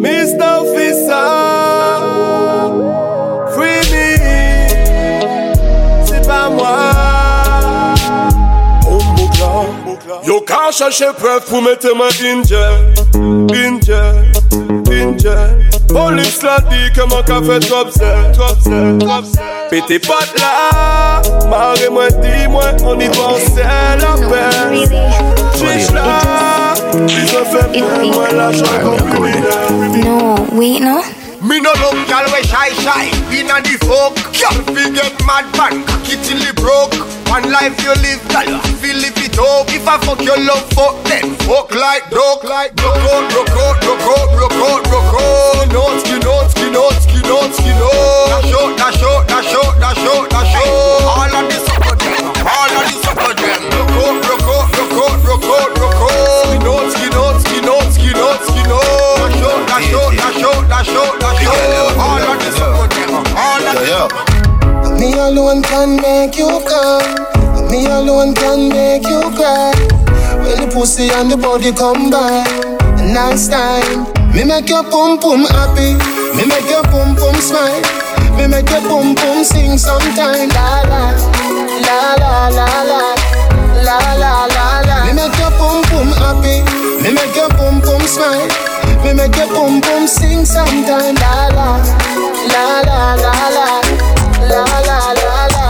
Mr. Officer, free me, c'est pas moi. Oh yo qu'à chercher preuve pour mettre ma danger, danger, danger. Police l'a dit que mon café trop c'est, c'est, c'est. Pété pas là, marre-moi, dis-moi, on y pensait la peine. Chiche là, ils ont fait pour moi l'argent comme criminel. No, wait, no. Me no look gal we shy shy. Inna the folk. Gal fi get mad man Cocky till it broke. One life you live you fi live it up If I fuck your love fuck then Fuck like dog like Rock out, rock out, rock out, rock out, rock out No skin out, skin out, skin out, skin out Dash out, dash out, dash out, dash out, dash out. All of the sucker them. All of the sucker them. Rock out, rock out, rock out dash out, dash out, dash out, dash out All of the sucker them All of the Me alone can make you come. Me alone can make you cry. When the pussy and the body combine, nice time. Me make your pum pum happy. Me make your pum pum smile. Me make your pum pum sing sometime. La la la la la la la la la la. Me make your pum pum happy. Me make your pum pum smile. We make your boom boom sing sometime. La la, la la la la, la la la la.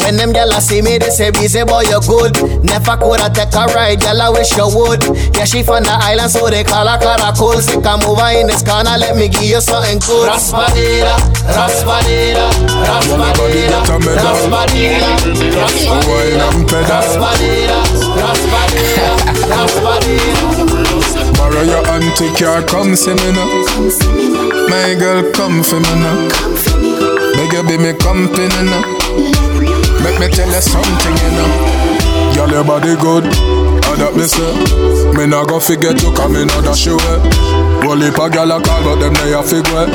When them gyal see me, they say, "Busy boy, you good." Never coulda take a ride, gyal. I wish you would. Yeah, she from the island, so they call her Caracol. Sick a over in this corner, let me give you something good. Raspadera, raspadera, raspadera, raspadera, raspadera, raspadera, raspadera, raspadera. Borrow your auntie car, come see me now. My girl, come for me now. Beg you be me company now. Make me tell you something, you know. Girl, your body good. And that me say. Me not go forget to come in other show. Roll it a gal a call, but them they a figure.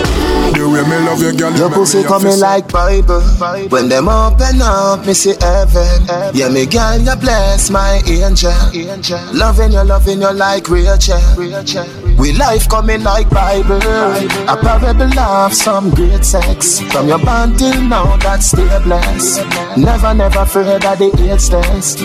The way me love you, girl, you Your pussy coming like Bible. When them open up, me see heaven. Yeah, me girl, you bless my angel. Loving you, loving you like Rachel. We life coming like Bible. A parable of some great sex. From your bond till now, that stay blessed. Never, never afraid that the AIDS test.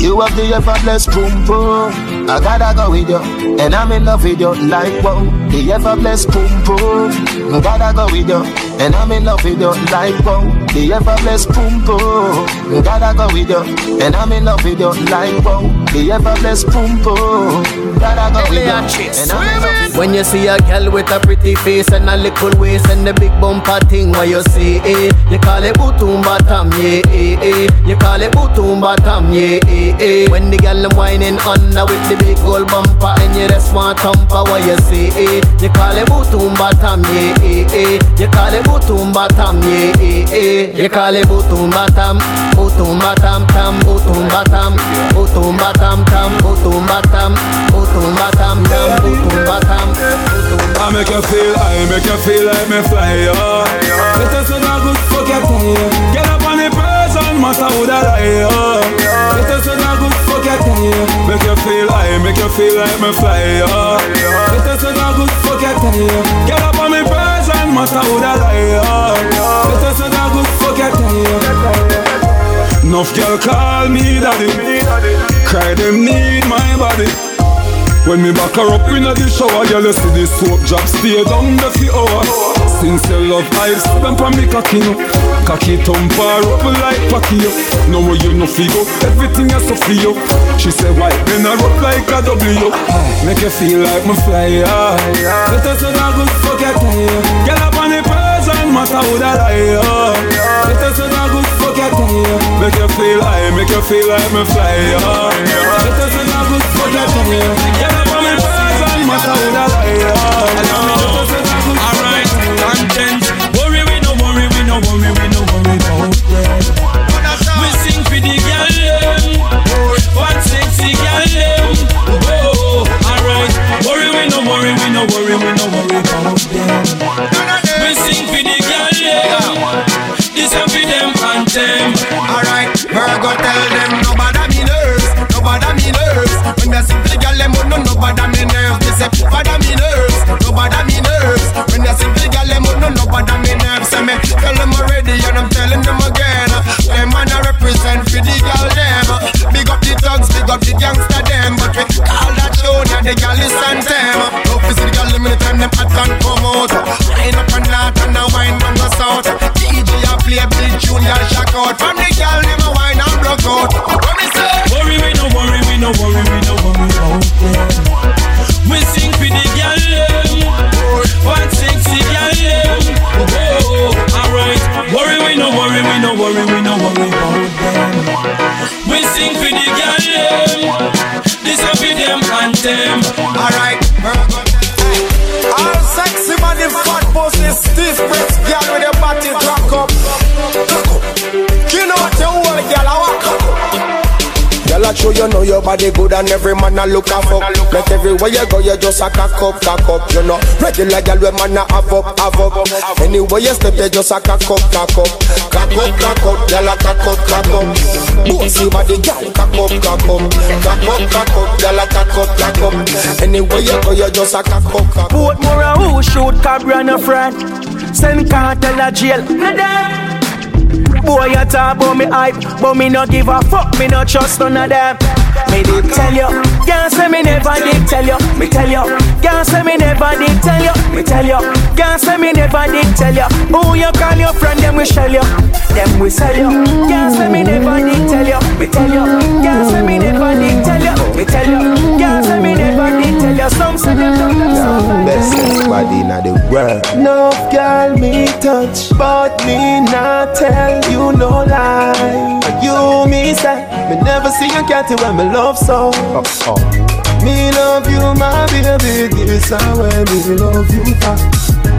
You have the ever blessed boom boom. I gotta go with you, and I'm in love with you like wow. The ever blessed boom boom. I gotta go with you, and I'm in love with you like wow. The ever blessed boom boom. I gotta go with you, and I'm in love with you like wow. The ever blessed boom boom. Gotta go with you, and I'm in love with you. When you see a girl with a pretty face and a little waist and the big bumper thing, what you see, eh? You call it bootum bottom, yeah, eh, eh. You call it bootum bottom, yeah, eh, eh. When the girl them whining under with the big gold bumper and you just want thumper, what you see, eh? You call it bootum bottom, yeah, Yekale butum batam ye e e Yekale butum batam Butum batam tam butum batam Butum batam tam butum batam Butum batam tam butum batam I make you feel, I make you feel like me fly, yeah. This is not good, fuck your time, yeah. Get up matter who that I, yo. Let us know good fuck your time. Make you feel, I make you feel like me fly. Let us know good fuck your time. Get up on the person, matter who that I, yo. Let us know good fuck your time. Enough girl call me daddy. Cry them need my body. When me back her up in the shower, girl, you see the soap drop stay down the few hours. Since your love, I've spent on me cocky. Cocky thump her up like Pacquiao. Now you no figure, everything is so you. She said, why? Then I rock like a W. Make you feel like my fly high. Let us know good fuck your time. Girl up on the person, matter who that I am. Let us know good fuck your time. Make you feel high, make you feel like my fly high. Let us know good fuck your time. Girl up on the person, matter who that I am. Girl, show you know your body good and every man a look a fuck. Make everywhere you go, you just a cock up, cock up. You know, regular girl, we man a have up, have up. Anywhere you step, you just a cock up, cock up, cock up, cock up. Girl, a cock up, cock up. Bossy body, girl, cock up, cock up, cock up, cock up. Girl, a cock up, cock up. Anywhere you go, you just a cock up, cock up. Boat more who shoot Cabra and a friend. Send cartel a jail. Nah, nah. Boy, you talk about me hype, but me no give a fuck, me no trust none of them. Me did tell you, can't say me never did tell you. Me tell you, can't say me never did tell you. Me tell you, can't say me never did tell you. Who you call your friend, them we shell you, them we sell you. Can't say me never did tell you. Me tell you, can't say me never did tell you. Me tell you, can't say me never did Best body in the world. No girl me touch, but me not tell you no lie. You me say, me never see you cat when me love so. Me love you, my baby. This is where me love you for.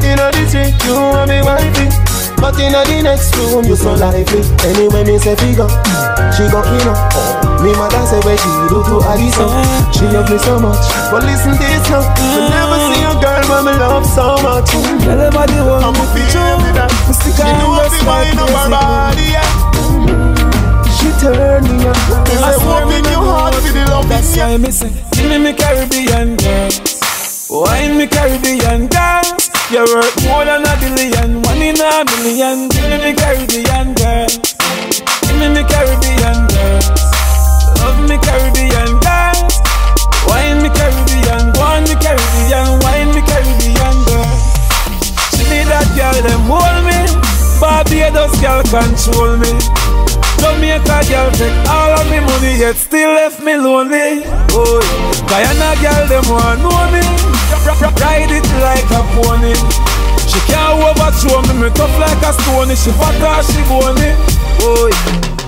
You know the trick, you want me wifey. But in the next room, you so lively. Anyway, me say figure, she go in up. Me mother say where she do to Alisa. She love me so much, but listen this now. Me never see a girl when me love so much. Tell Everybody want I'm a feel me that Stick She know what be wine up her body, yeah She turn me on. Me say open your heart for the love That's yeah. why me say, give me me Caribbean girls. Wine me Caribbean girls. You're worth more than a billion, million. Give me me Caribbean girls. Give me me Caribbean girls. Love me Caribbean girls. Wine me Caribbean, on me Caribbean, wine me Caribbean girls. She need that girl, them hold me. Barbados girl control me. Jamaica girl take all of me money, yet still left me lonely. Oh, Guyana girl, them want know me. Ride it like a pony. She can't overthrow me, me tough like a stone. She fat or she bony. Oh,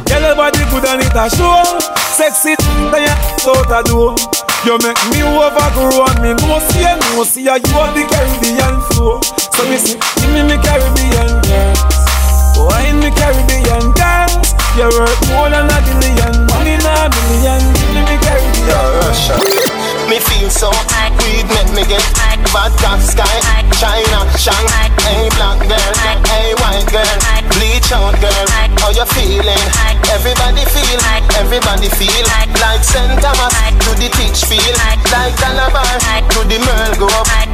girl, your body good and it a show. Sexy, then you out a door. You make me overgrow and me no see you, no see you. You are the Caribbean flow. So me say, give me me Caribbean girls. Wine me Caribbean girls You're worth more than a billion One in a million Give me me Caribbean Me feel so weed make me get bad top sky. China, Shanghai, hey black girl, hey white girl. Bleach out girl, how you feeling? Everybody feel, everybody feel. Like St. Thomas. To the teach feel Like Calabar. To the Merle go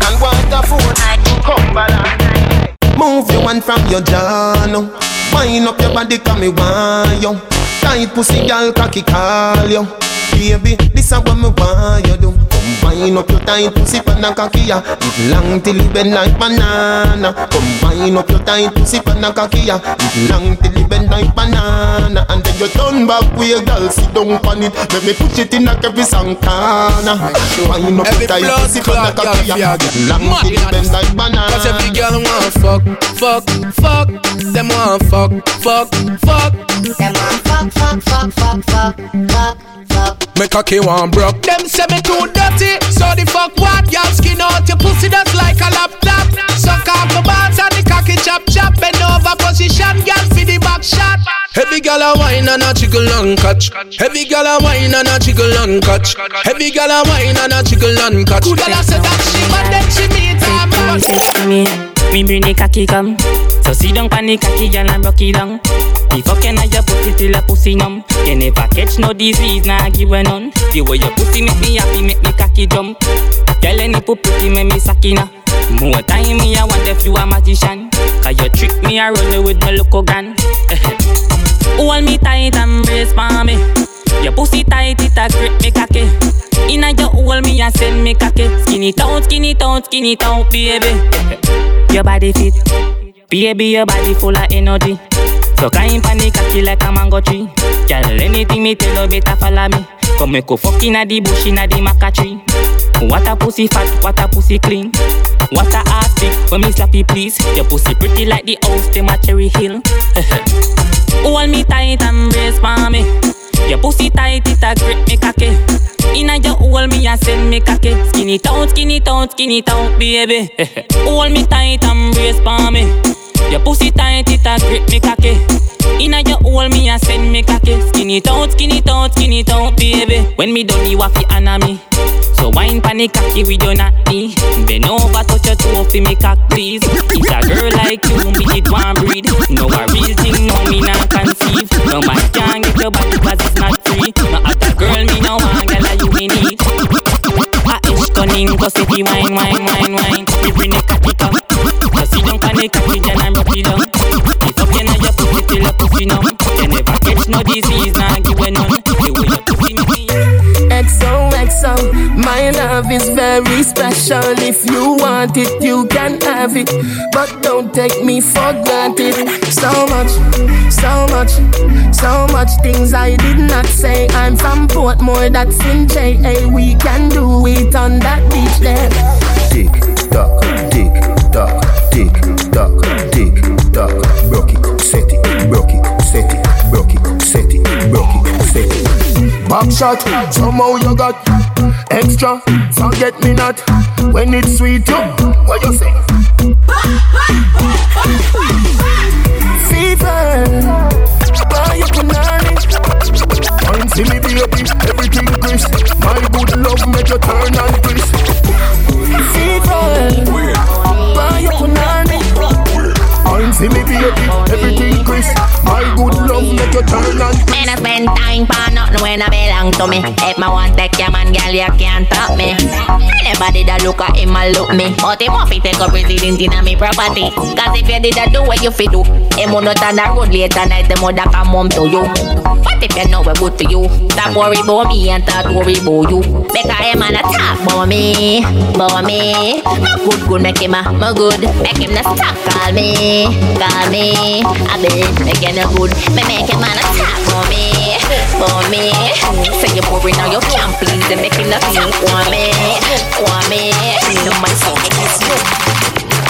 And Waterford to Cumberland Move your one from your now Wind up your body come me want you Tight pussy girl cocky call you Baby, this is what me want you do. Come wind up your tight pussy pan a cocky ya It long till it bend like banana. Come wind up your tight pussy pan a cocky ya It long till it bend like banana. And then you turn back with your girl sit down on it. Make me push it in a every song corner Wind up Every your tight pussy pan a clot cocky ya fear It long Mad till it inna bend like banana. Cause every girl want fuck, fuck, fuck. Them want fuck, fuck, fuck. Them want fuck, fuck, fuck, fuck, fuck, fuck, fuck. Me cocky want broke. Them say me too dirty, so the fuck what? Y'all skin out your pussy just like a laptop. Suck off my balls and the cocky chop chop. Bend over position, girl for the back shot. Heavy gal a wine and a jiggle and catch. Heavy gal a wine and a jiggle and catch. Heavy gal a wine and a jiggle and catch. Good gal a say that she but then she meet her man. Sexy me, me bring the cocky come. So sit down pan the cocky, girl and rock it down. The fucking of your pussy till a pussy numb. You never catch no disease, nah give a none. The way your pussy make me happy, make me cocky jump. Girl, any pussy make me sakina. More time me, I want if you a magician. Cause you trick me, I it with my local gun. Hold me tight and brace for me. Your pussy tight, it a grip me cocky. Inna your hole, me a send me cocky. Skinny town, skinny town, skinny town, baby. Your body fit, baby, your body full of energy. So kind panic cocky like a mango tree. Girl, anything me tell you better follow me. Come me go fuck inna the bush inna the maca tree. What a pussy fat, what a pussy clean. What a ass big when me slappy please. Your pussy pretty like the house, them a cherry hill. Hold me tight and brace for me. Your pussy tight, it a grip me cocky. Inna your hole, me a send me cocky. Skinny town, skinny town, skinny town, baby. Hold me tight and brace for me. Your pussy tight, it a grip me cocky. Inna your hole, me a send me cocky. Skinny town, skinny town, skinny town, baby. When me done, you to honor me. So wine panic cocky with your natty. Bend over, touch your toe fi me cock please. It's a girl like you, me it one breed. No a real thing, no me not conceive. No man can get your body cause it's not free. No other girl me no want, girl you me need. A ish cunning, cause if you wine, wine, wine, wine, you bring the cocky come. Cause you don't panic cocky, pussy till your pussy numb. You never catch no disease, nah give you none. The way your pussy make me. XOXO, my love is very special. If you want it, you can have it. But don't take me for granted. So much, so much, so much things I did not say. I'm from Portmore, that's in JA. We can do it on that beach there. Tick tock, tick tock, tick tock, tick tock. Broke it, set it, broke it, set it, broke it, set it, broke it, set it. Back shot, somehow you got extra. Forget me not when it's sweet. You, what you say? Fever, to me. If my want take your man, girl, you can't stop me. Anybody that look at him, a look me. But him want to take up resident in me property. Cause if you did that do what you fi do, him will not turn the road later night, the mother come home to you. But if you know we're good to you, stop worry about me and start worry about you. Because him and talk about me, about me. My good, good, make him a, my good. Make him not stop call me, call me. I be making a good, me make him a talk for me, about me. Say you're boring now, you can't please them, make him not think want me, want me. No man so.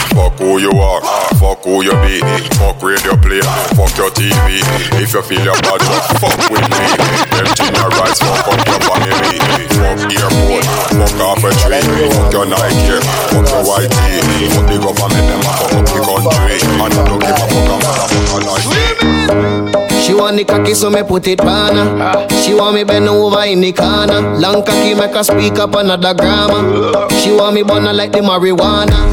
Fuck who you are, fuck who you be, fuck radio play, fuck your TV. If you feel your bad, fuck with me. Empty your rights, fuck up your family. Fuck airport, fuck off a tree, fuck your Nike, fuck your tee, fuck the government, them fuck up want the cocky, so me put it on her. Ah. She want me bend over in the corner. Long cocky make her speak up another grammar. She want me burn like the marijuana.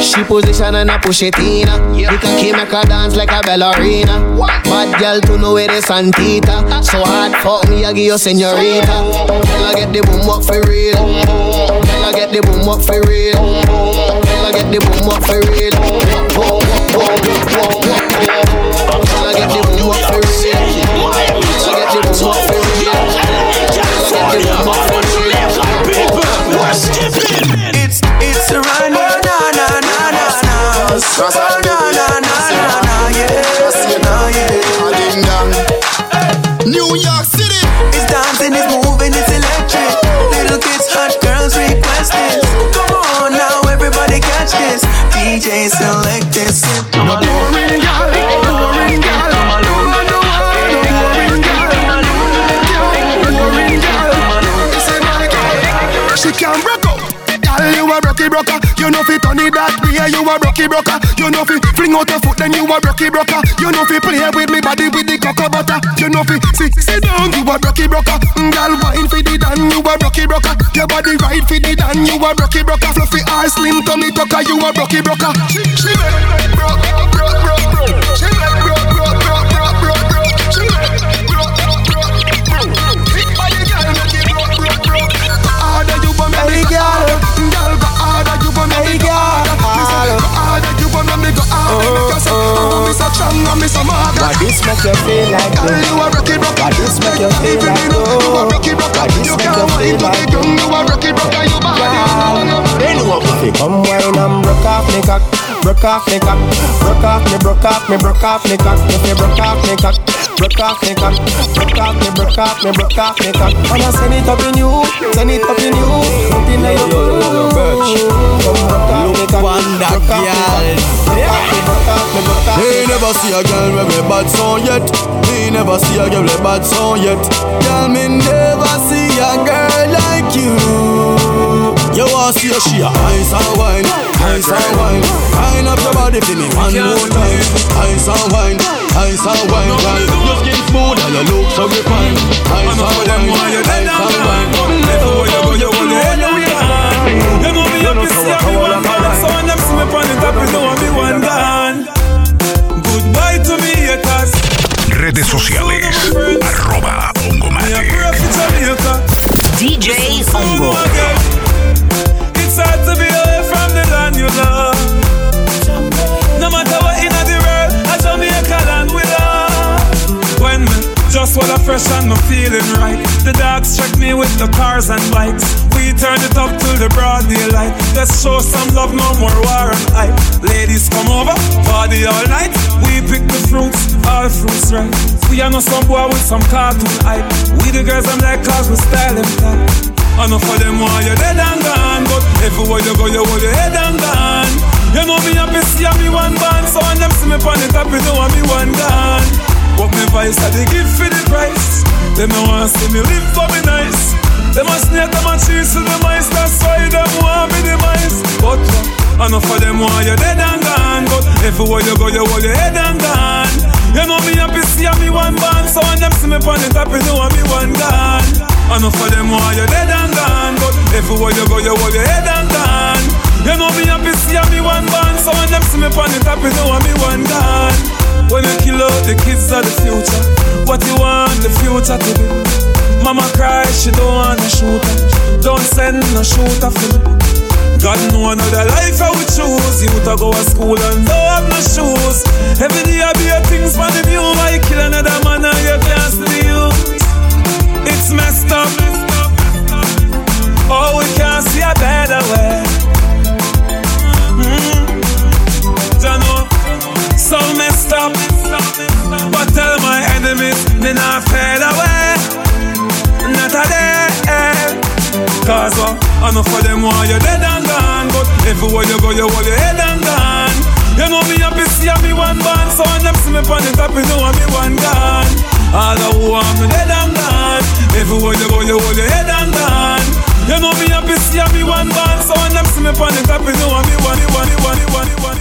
She position and I push it in her. The cocky make her dance like a ballerina. Bad girl to know where the Santita. So hard fuck me, I give you senorita. Girl, I get the boom up for real. Girl, I get the boom up for real. Girl, I get the boom up for real. Girl, I She can broke up. Girl, you a broky broker. You know fi turn it that way. You a broky broker. You know fi fling out your foot, then you a broky broker. You know fi play with me body with the cocoa butter. You know fi sit sit down. You a broky broker. Mm, Girl, wine fi the dan. You a broky broker. Your body right fi the dan. You a broky broker. Fluffy ass, slim tummy tucker. You a broky broker. She she make broke broke broke broke. She make broke broke feel like Girl, you a rocky rocker Why this make you feel like go You a rocky rocker You can't wait to the young You are rocky rocker You body They know what we Come wine and broke off me cock Broke off me cock Broke off me, broke off me, broke off me cock If you broke off me cock Broke off me cock Broke off me, broke off me, broke off me cock Wanna send it up in you Send it up in you Up in your Come broke off me cock Look one that girl Yeah never see a girl with a bad song yet. Me never see a girl with a bad song yet. Girl, me never see a girl like you. You want see a she a ice and wine, ice and wine. Wind up your body for me one more time. Ice and wine, ice and wine. Girl, your skin smooth and your look so refined. Ice and wine, ice and wine. Everywhere you go, you your head down. You know me up, you see me one gone. So when them see me on the top, you know me one gone. Haters. Redes sociales. Arroba Ongomatic. DJ Ongo. It's hard to be away from the land you love. No matter what in the world, I Jamaica land we love. When me just while I fresh and me feeling right, the dogs check me with the cars and bikes. We turn it up till the broad daylight. Let's show some love, no more war and hype. Ladies come over, party all night. We pick the fruits, all fruits right. We are not some boy with some cartoon hype. We the girls I'm like cause we style them tight. Enough of them want you dead and gone But everywhere you go you hold your head and gone You know me happy see me one band So when them see me on the top you know me one gone But me vice I they give for price Them no want see me live for me nice. Them a snake them a cheese to the mice That's why them want me the mice But uh, enough of them want you dead and gone. But everywhere you go you hold your head and gone. You know me happy see me one band. So when them see me on the top you know me one gone. Enough of them want you dead and gone. But everywhere you go you hold your head and gone. You know me happy see me one band. So when them see me on the top you know me one gone When you kill out the kids of the future What you want the future to be Mama cry she don't want a shooter. Don't send no shooter for me. God know another life I would choose. You to go to school and don't have no shoes. Every day I be a things for the view. I kill another man and you can't see youth it's messed up. Oh, we can't see a better way. So messed up. But tell my enemies, they not fade away. Not a day. Cause uh, enough of them want you dead and gone. But everywhere you go, you hold your head and gone. You know me happy see me one band So when them see me on the top you know me one gone All the who me dead and gone Everywhere you go you hold your head and gone You know me happy see me one band So when them see me on the top you know me one, me one, me